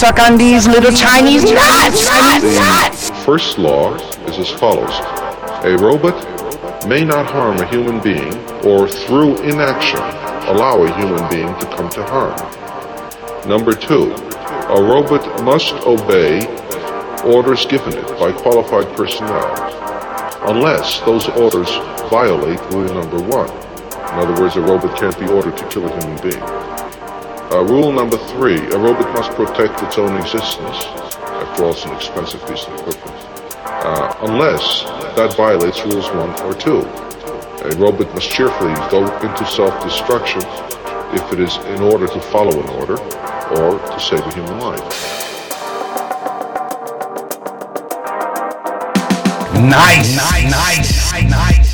suck on these little Chinese nuts. The first law is as follows. A robot may not harm a human being or through inaction allow a human being to come to harm. Number two, a robot must obey orders given it by qualified personnel unless those orders violate rule number one. In other words, a robot can't be ordered to kill a human being. Uh, rule number three, a robot must protect its own existence. After all, it's an expensive piece of equipment. Uh, unless that violates rules one or two. A robot must cheerfully go into self-destruction if it is in order to follow an order or to save a human life. Nice, nice, nice, nice.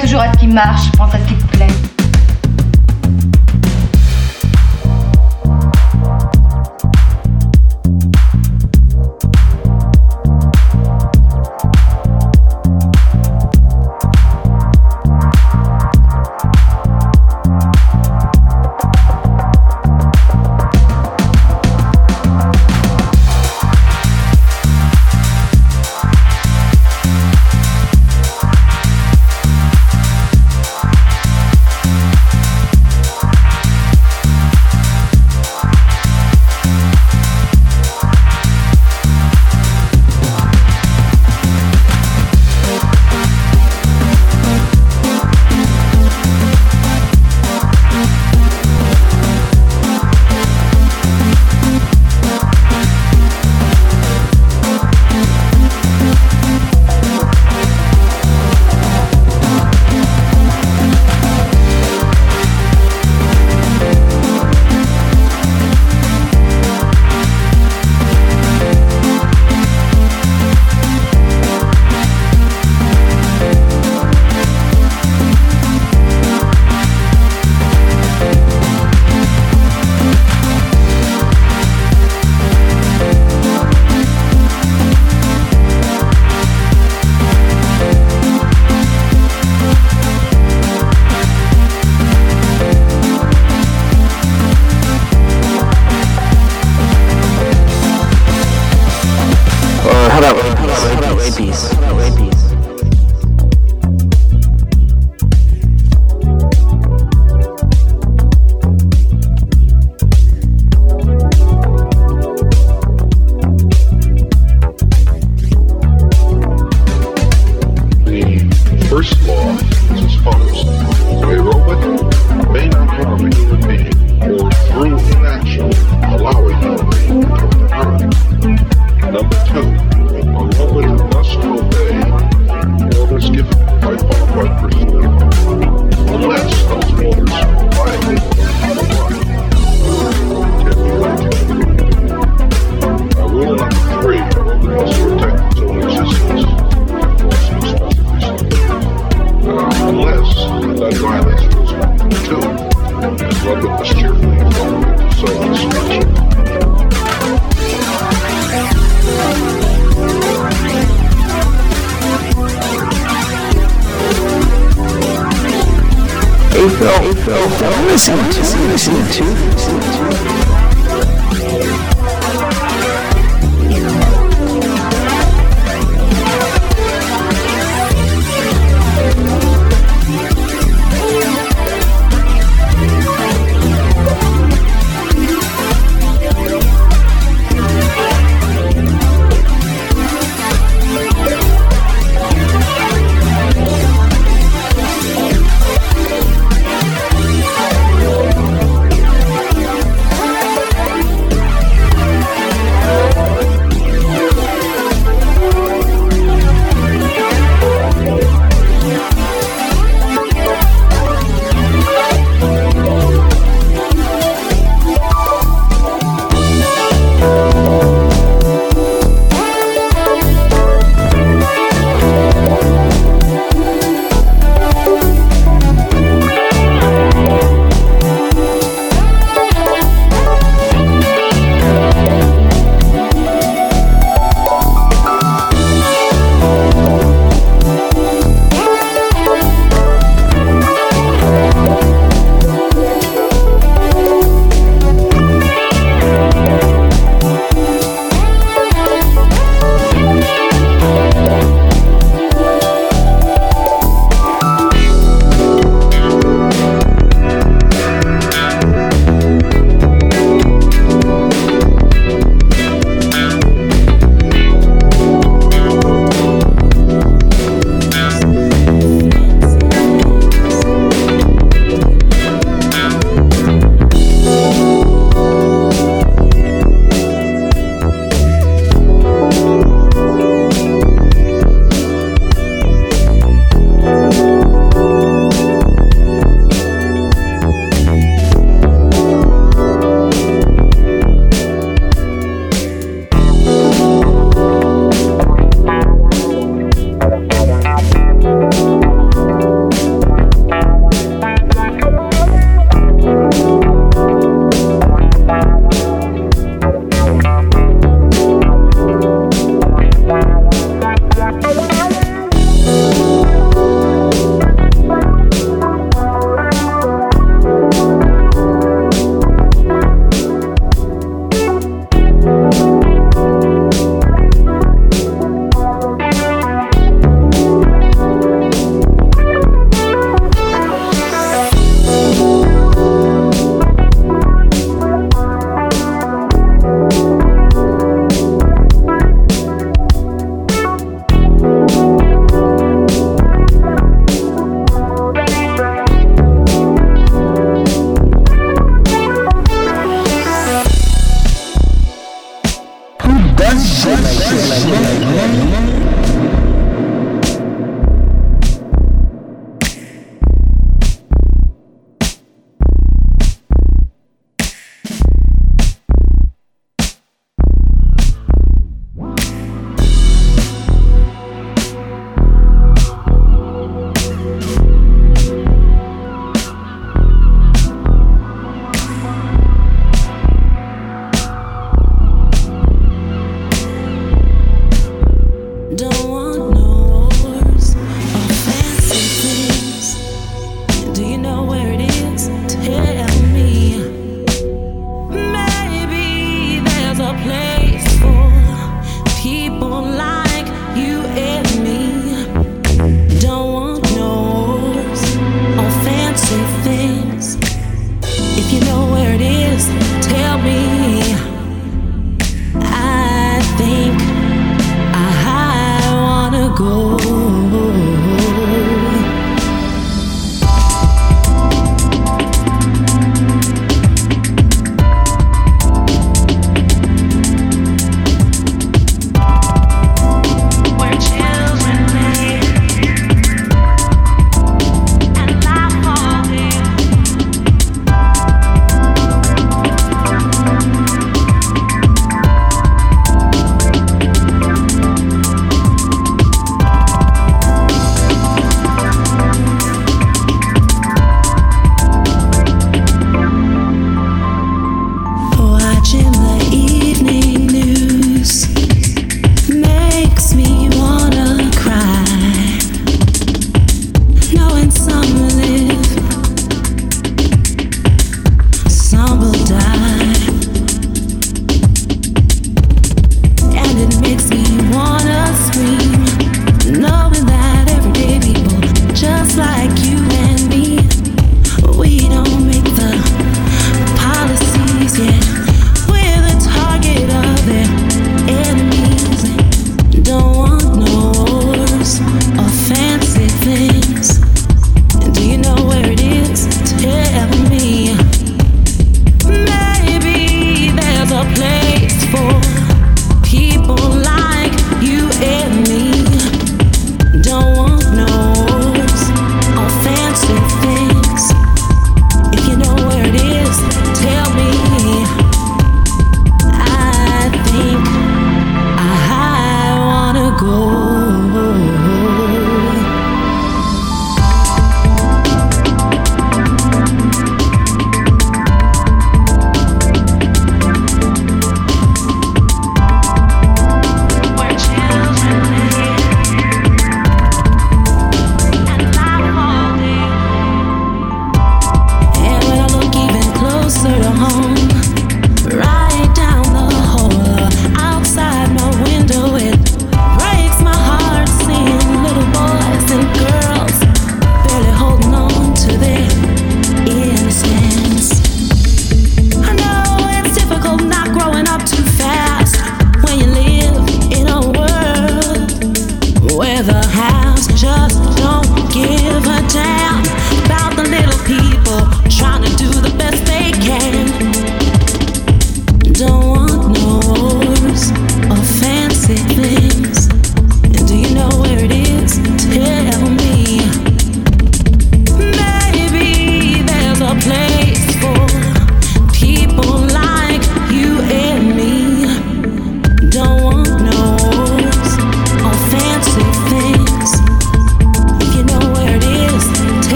toujours à ce qui marche, pense à ce qui te plaît.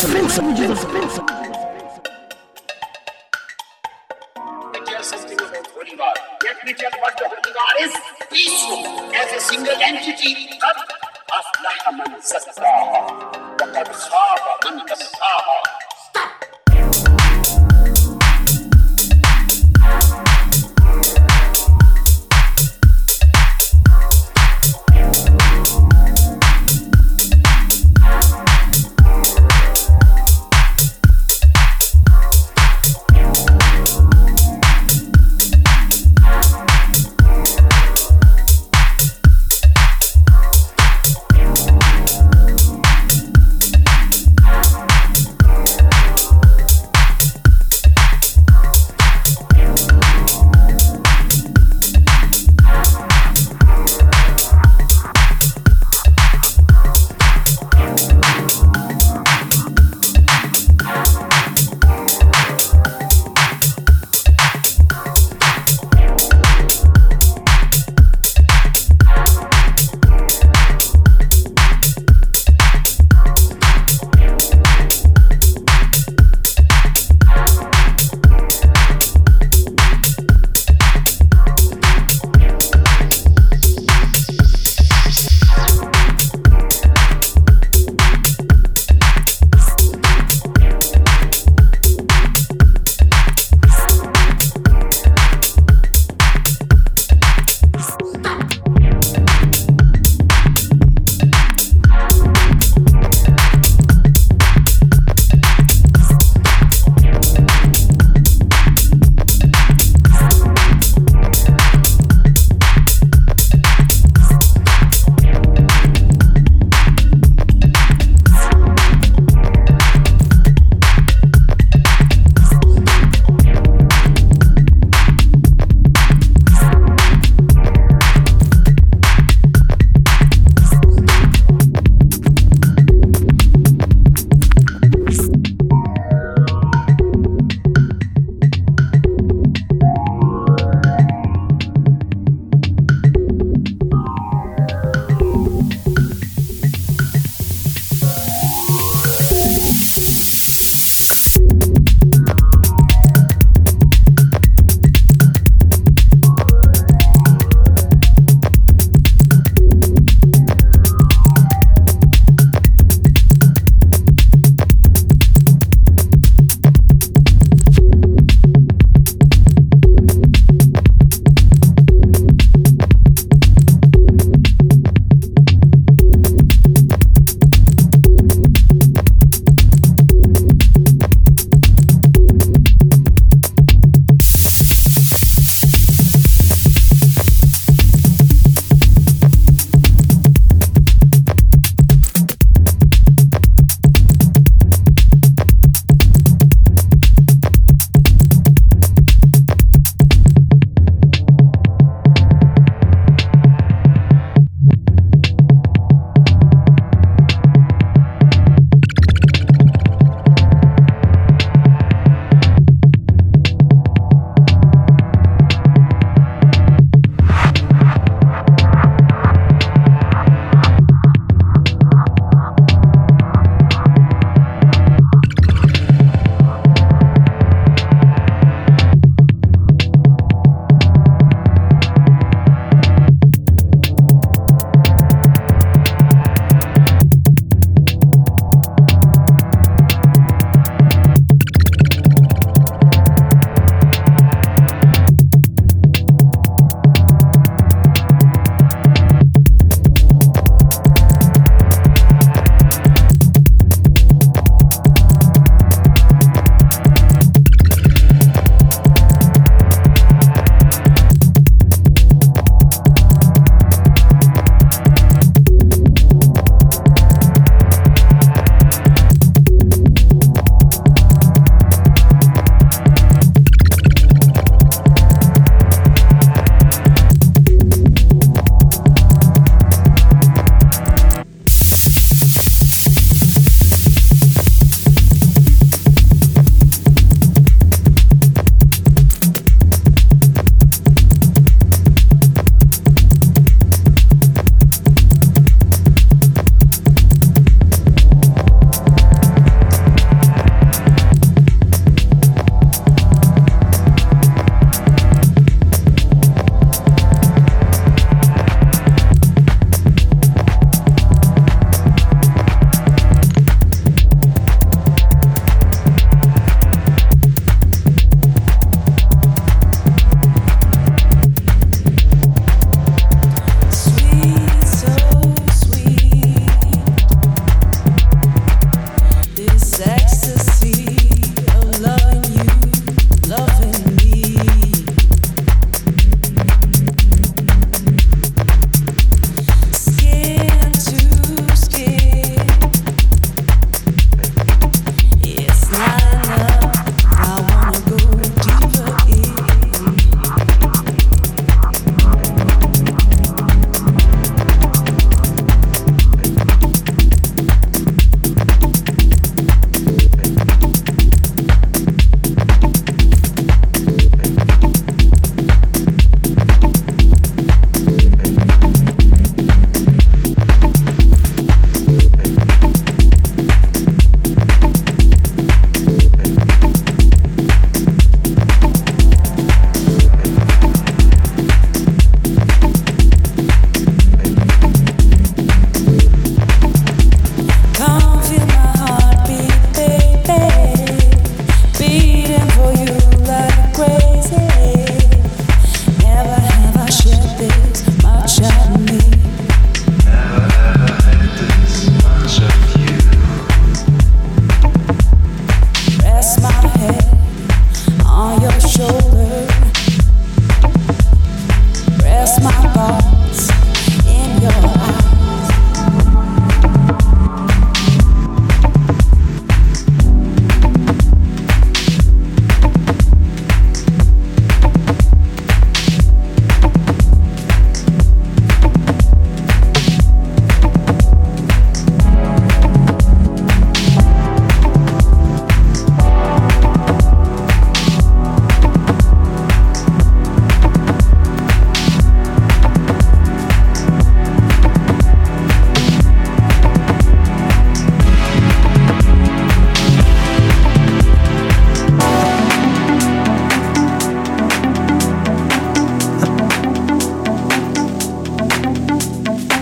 dispensa, dispensa.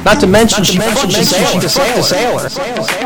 Not to mention, she fucked a sailor.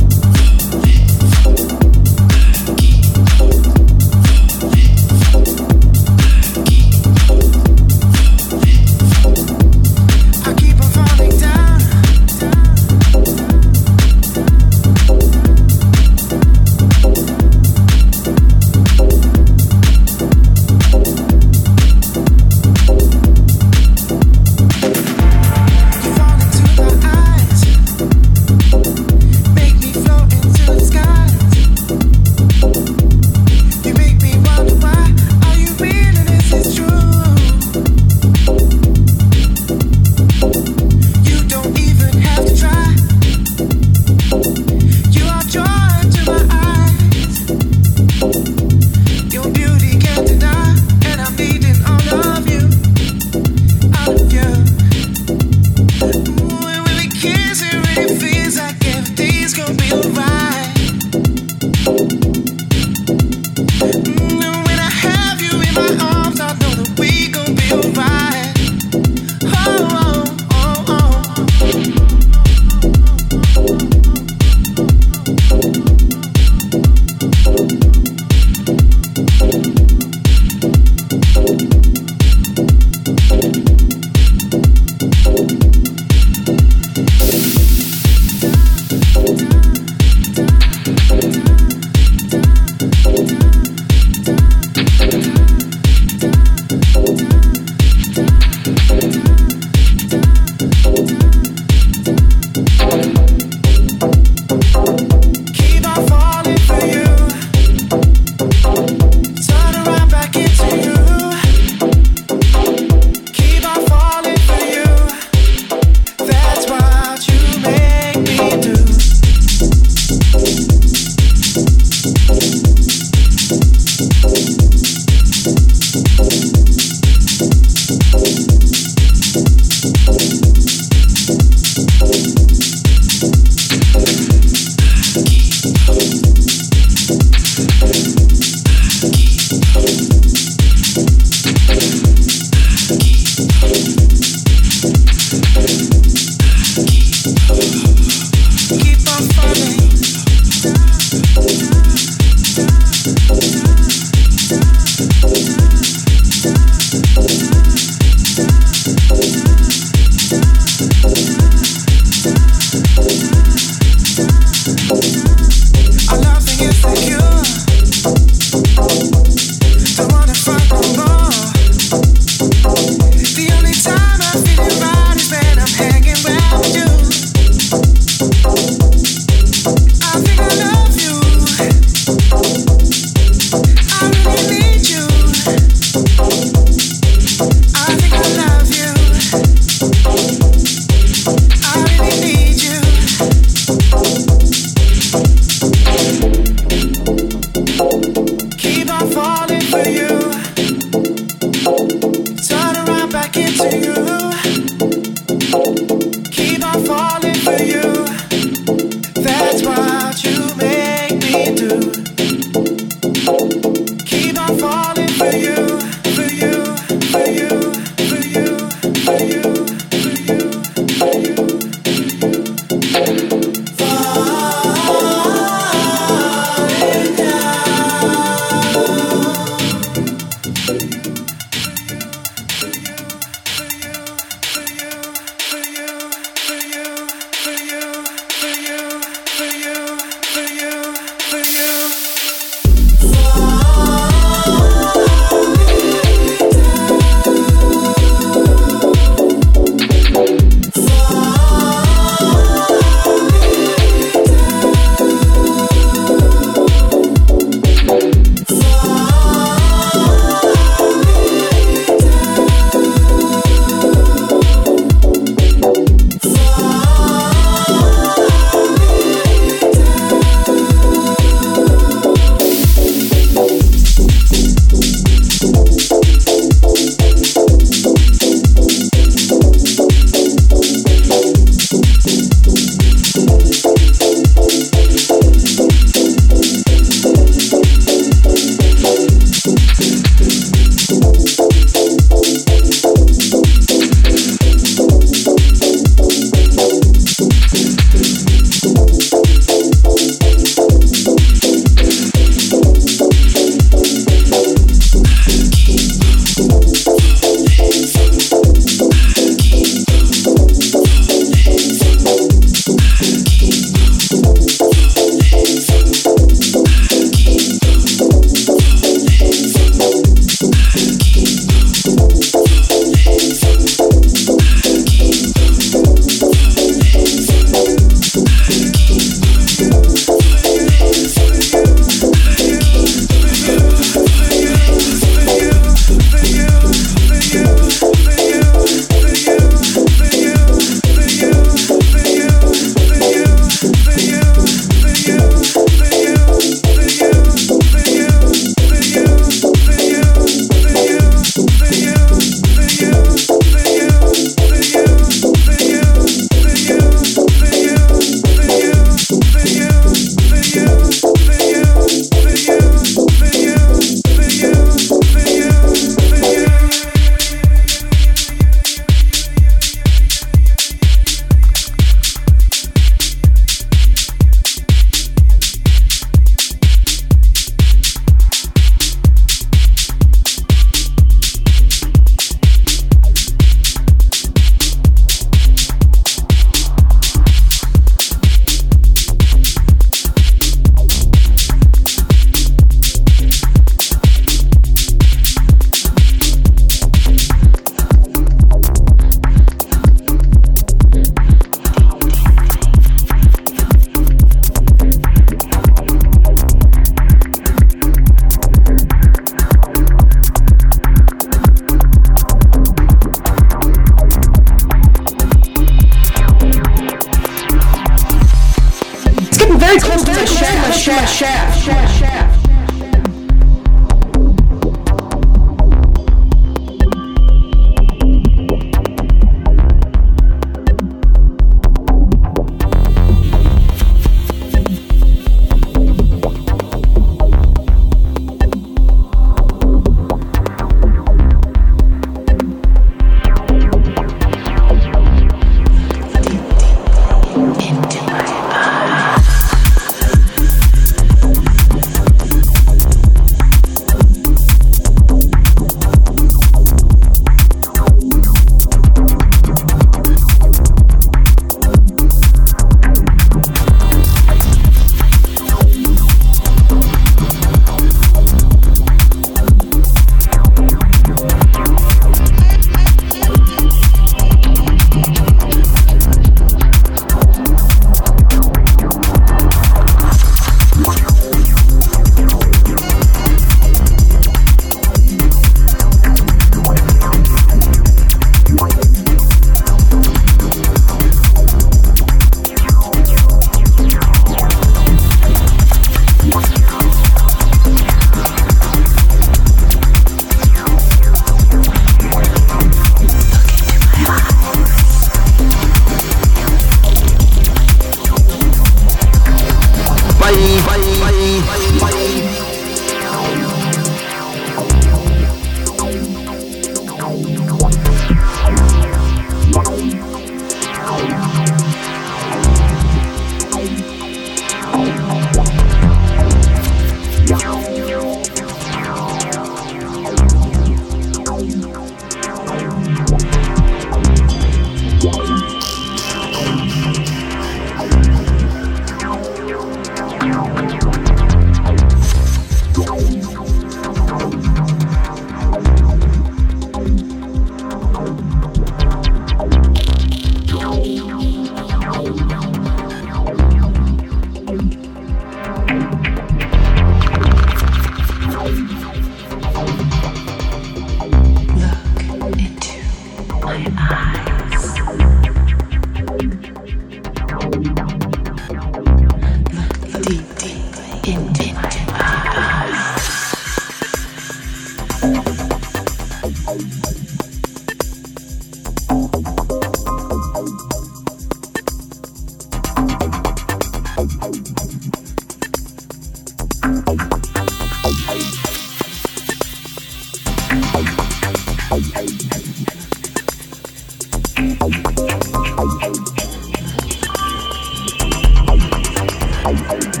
Les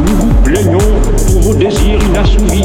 Nous vous plaignons pour vos désirs inassouvis.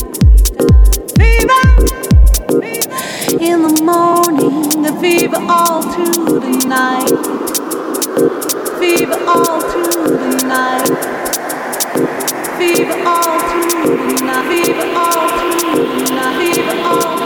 In the morning, the fever all through the night. Fever all through the night. Fever all through the night. Fever all through the night. Fever all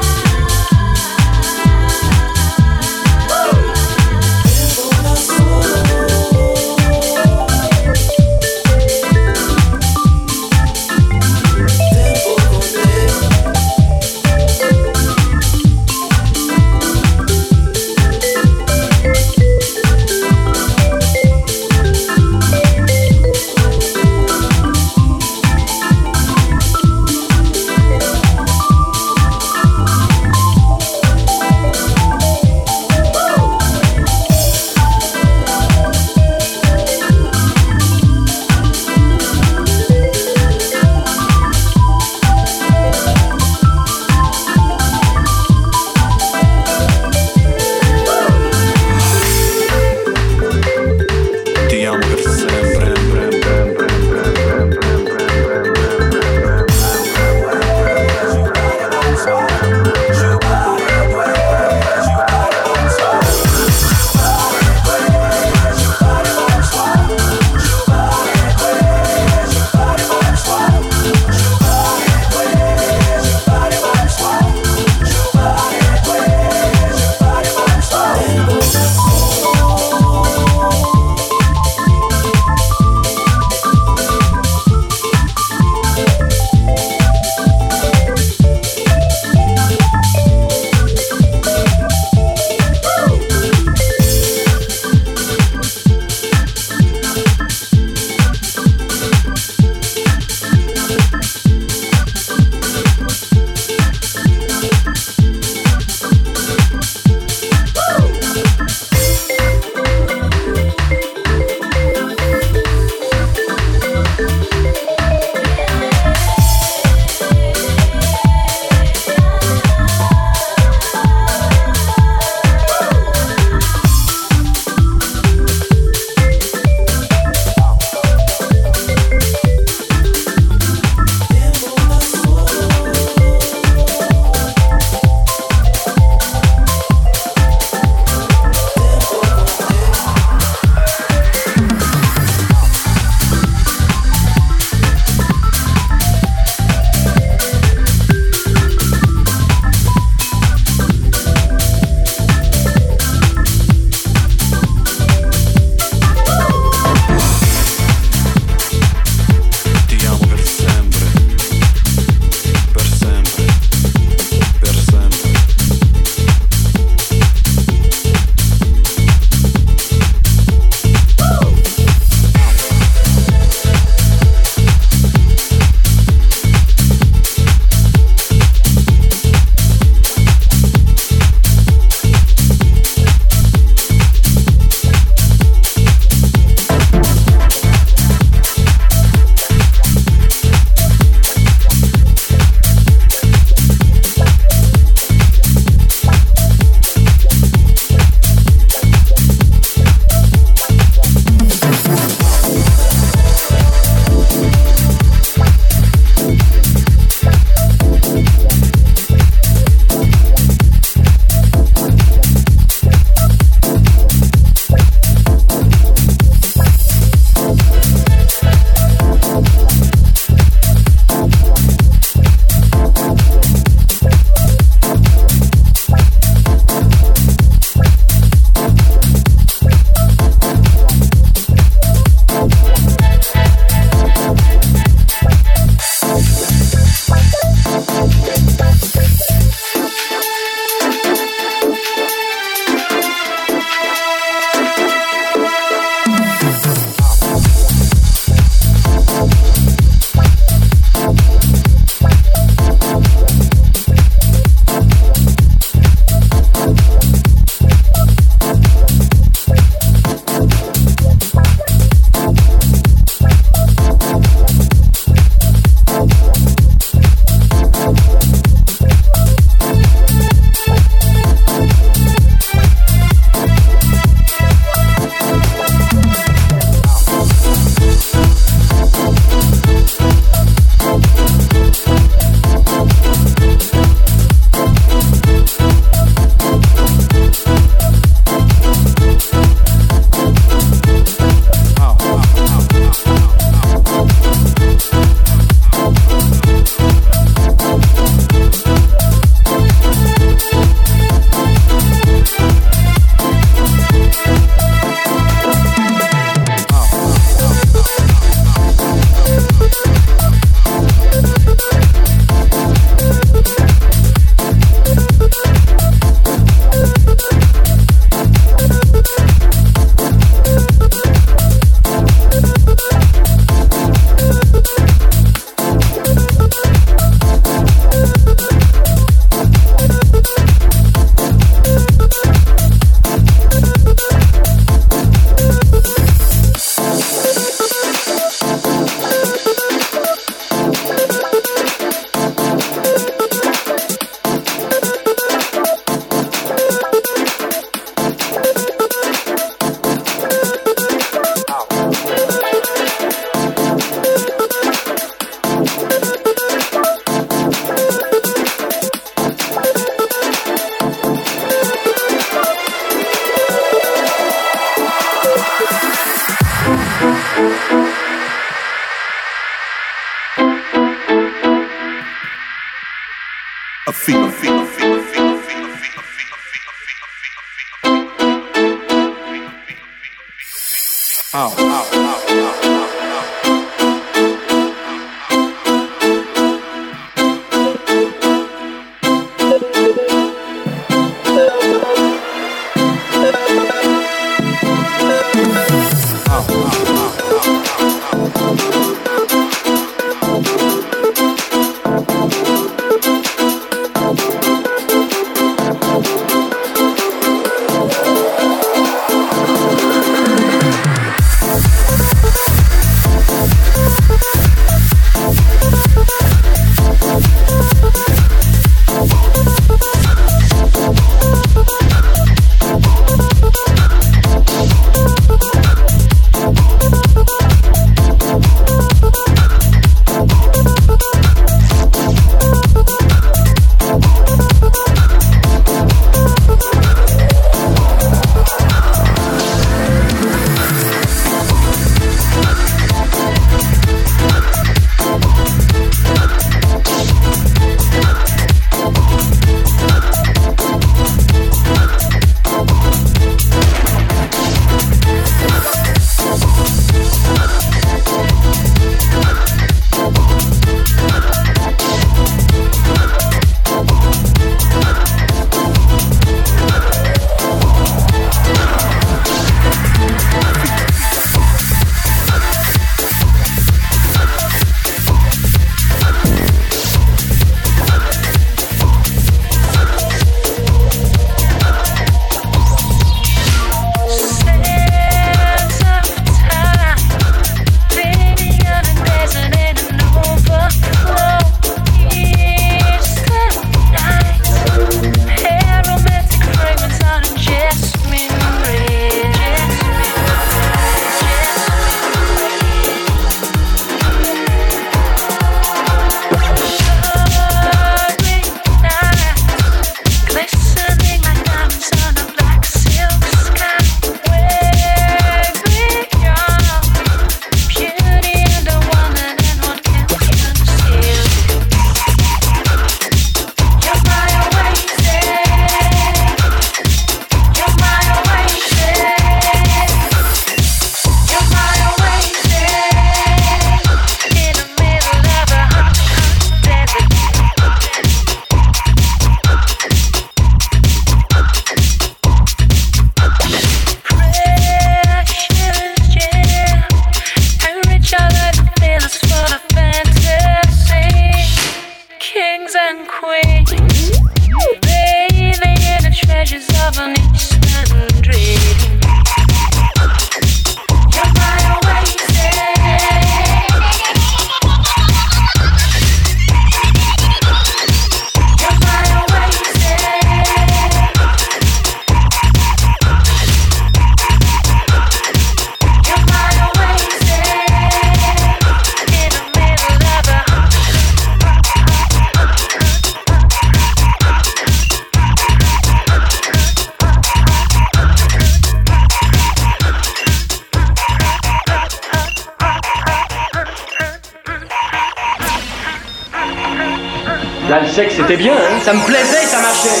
Ça me plaisait, ça marchait.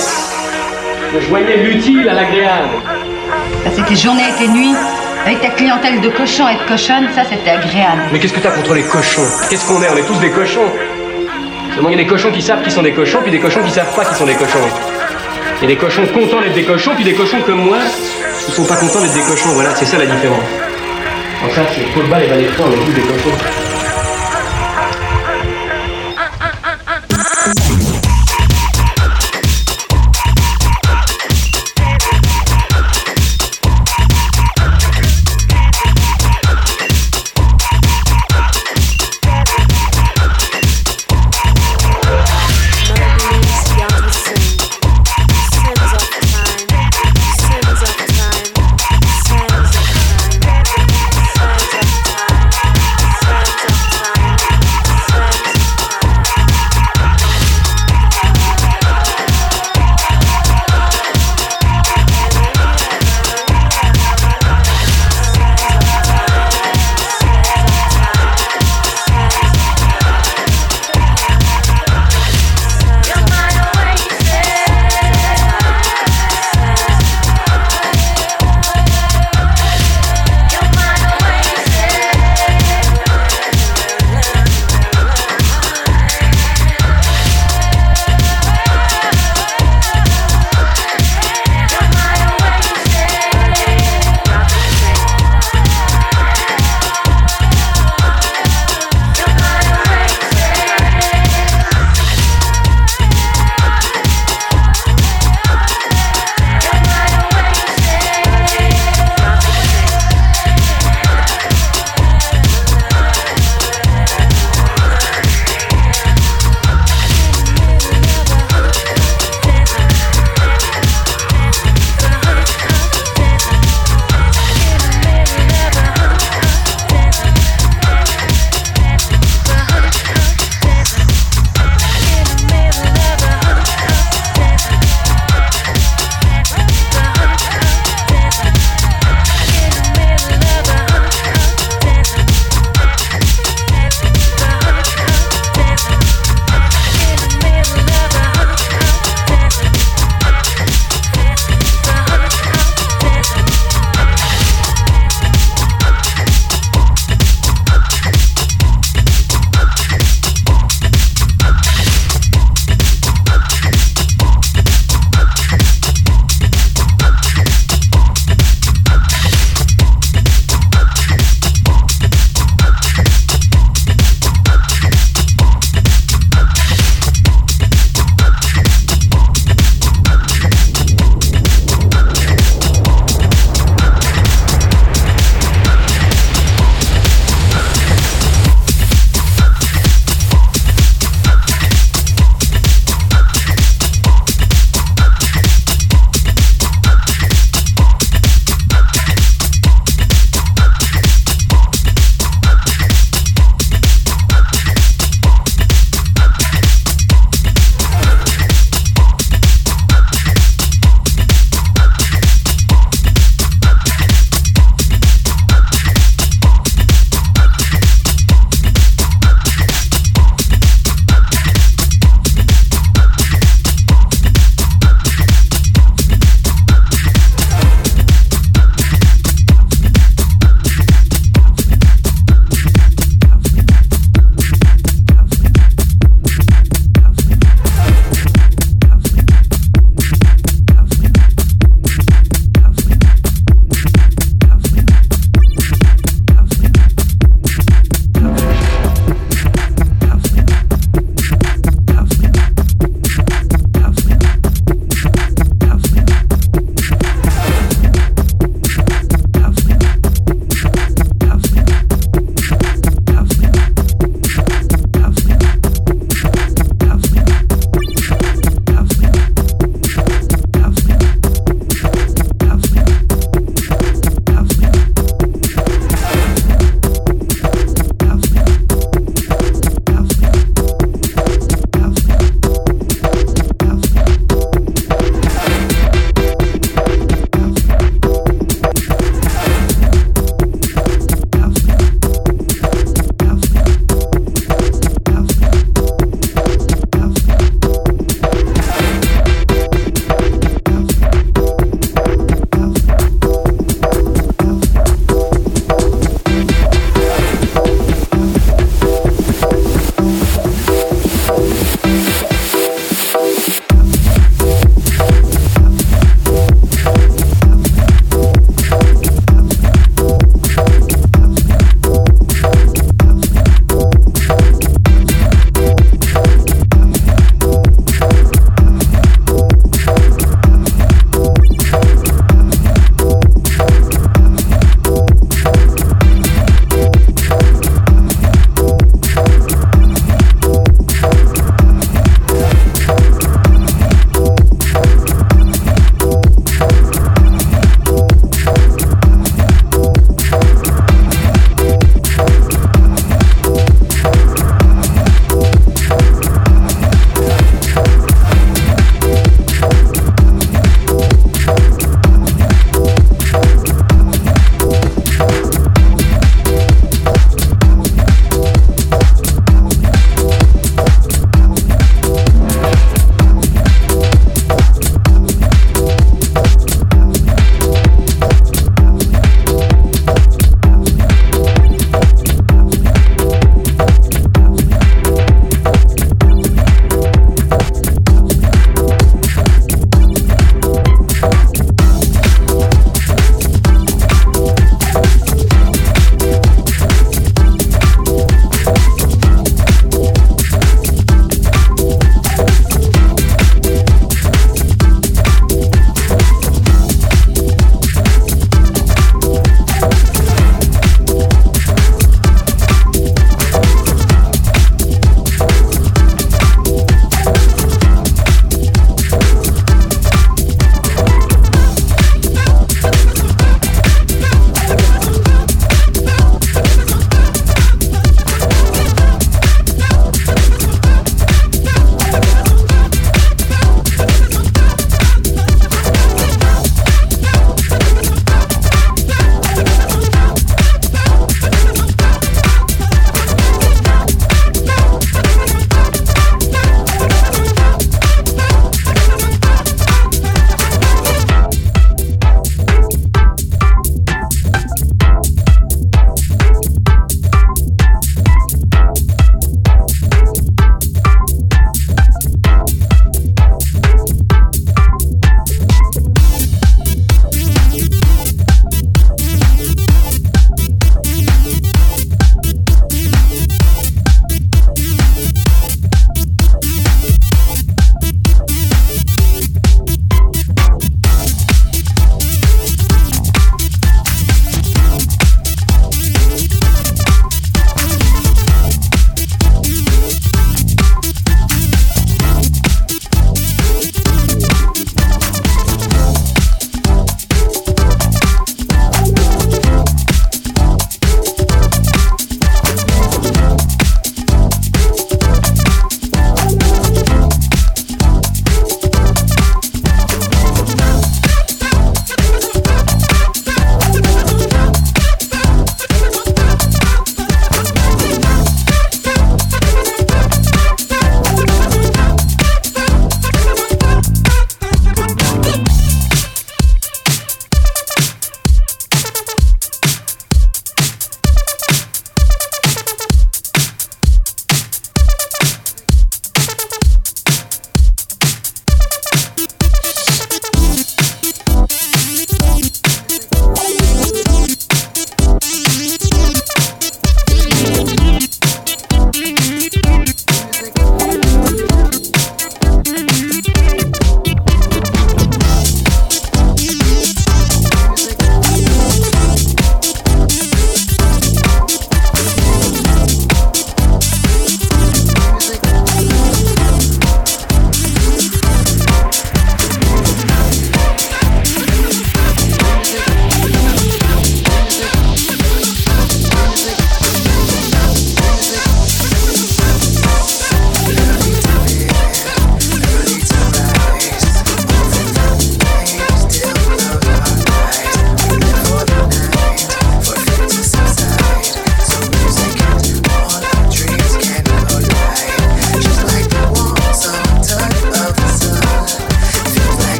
Je joignais l'utile à l'agréable. Passer tes journées et tes nuits avec ta clientèle de cochons et de cochonnes, ça c'était agréable. Mais qu'est-ce que t'as contre les cochons? Qu'est-ce qu'on est? On est tous des cochons. Seulement il y a des cochons qui savent qu'ils sont des cochons, puis des cochons qui savent pas qu'ils sont des cochons. Il y a des cochons contents d'être des cochons, puis des cochons comme moi qui sont pas contents d'être des cochons. Voilà, c'est ça la différence. En ça, c'est football et balai on est tous des cochons.